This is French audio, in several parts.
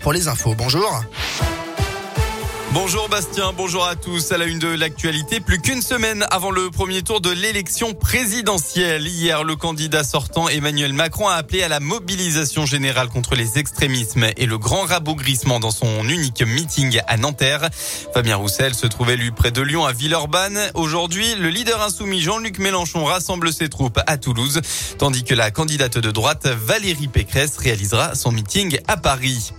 pour les infos. Bonjour. Bonjour Bastien, bonjour à tous. À la une de l'actualité, plus qu'une semaine avant le premier tour de l'élection présidentielle. Hier, le candidat sortant Emmanuel Macron a appelé à la mobilisation générale contre les extrémismes et le grand rabougrissement dans son unique meeting à Nanterre. Fabien Roussel se trouvait lui près de Lyon à Villeurbanne. Aujourd'hui, le leader insoumis Jean-Luc Mélenchon rassemble ses troupes à Toulouse, tandis que la candidate de droite Valérie Pécresse réalisera son meeting à Paris.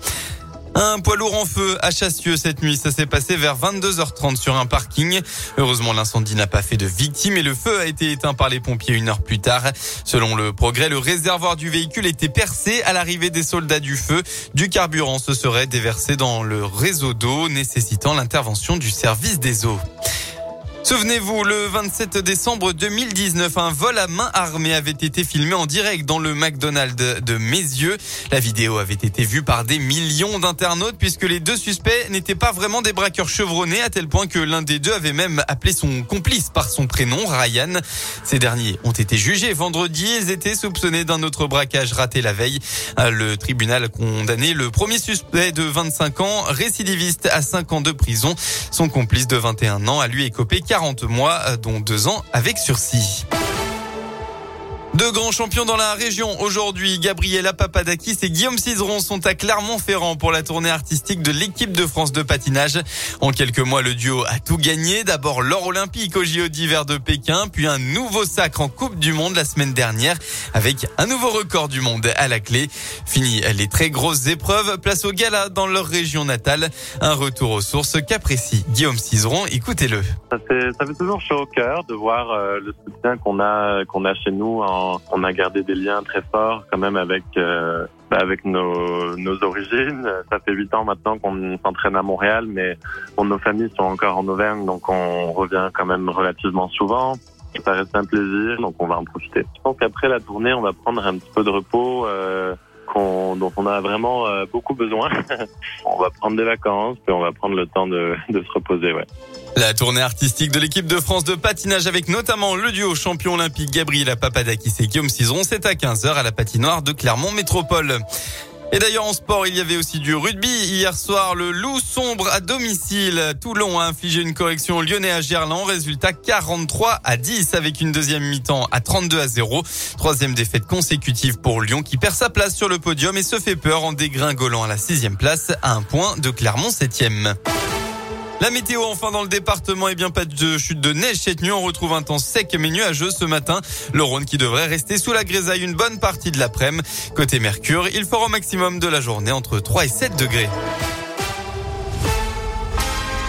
Un poids lourd en feu à Chassieux cette nuit. Ça s'est passé vers 22h30 sur un parking. Heureusement, l'incendie n'a pas fait de victimes et le feu a été éteint par les pompiers une heure plus tard. Selon le progrès, le réservoir du véhicule était percé à l'arrivée des soldats du feu. Du carburant se serait déversé dans le réseau d'eau, nécessitant l'intervention du service des eaux. Souvenez-vous, le 27 décembre 2019, un vol à main armée avait été filmé en direct dans le McDonald's de Mézieux. La vidéo avait été vue par des millions d'internautes puisque les deux suspects n'étaient pas vraiment des braqueurs chevronnés à tel point que l'un des deux avait même appelé son complice par son prénom, Ryan. Ces derniers ont été jugés vendredi. Ils étaient soupçonnés d'un autre braquage raté la veille. Le tribunal a condamné le premier suspect de 25 ans, récidiviste à 5 ans de prison. Son complice de 21 ans a lui écopé 40 mois, euh, dont deux ans avec sursis. Deux grands champions dans la région. Aujourd'hui, Gabriela Papadakis et Guillaume Cizeron sont à Clermont-Ferrand pour la tournée artistique de l'équipe de France de patinage. En quelques mois, le duo a tout gagné. D'abord l'or olympique au JO d'hiver de Pékin, puis un nouveau sacre en Coupe du Monde la semaine dernière avec un nouveau record du monde à la clé. Fini les très grosses épreuves. Place au gala dans leur région natale. Un retour aux sources qu'apprécie Guillaume Cizeron. Écoutez-le. Ça fait, toujours chaud au cœur de voir euh, le soutien qu'on a, qu'on a chez nous en on a gardé des liens très forts quand même avec euh, bah, avec nos, nos origines. Ça fait huit ans maintenant qu'on s'entraîne à Montréal, mais nos familles sont encore en Auvergne, donc on revient quand même relativement souvent. Ça reste un plaisir, donc on va en profiter. Je pense qu'après la tournée, on va prendre un petit peu de repos. Euh, dont on a vraiment euh, beaucoup besoin. on va prendre des vacances, puis on va prendre le temps de, se reposer. Ouais. La tournée artistique de l'équipe de France de patinage avec notamment le duo champion olympique Gabriela Papadakis et Guillaume Cizeron, c'est à 15h à la patinoire de Clermont Métropole. Et d'ailleurs en sport, il y avait aussi du rugby. Hier soir, le loup sombre à domicile. Toulon a infligé une correction lyonnais à Gerland. Résultat 43 à 10 avec une deuxième mi-temps à 32 à 0. Troisième défaite consécutive pour Lyon qui perd sa place sur le podium et se fait peur en dégringolant à la sixième place à un point de Clermont septième. La météo enfin dans le département, et bien pas de chute de neige cette nuit. On retrouve un temps sec mais nuageux ce matin. Le Rhône qui devrait rester sous la grisaille une bonne partie de l'après-midi. Côté Mercure, il fera au maximum de la journée entre 3 et 7 degrés.